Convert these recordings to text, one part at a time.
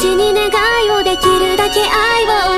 私に願いをできるだけ愛は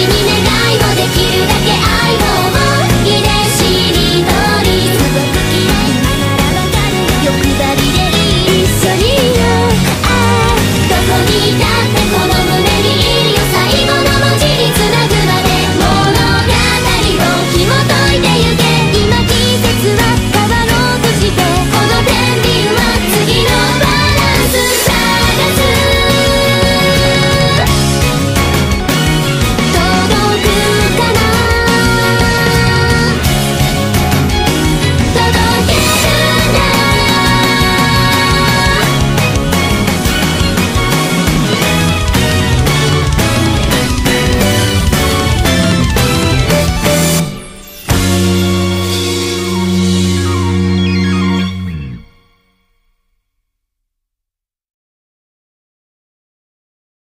に願いもできる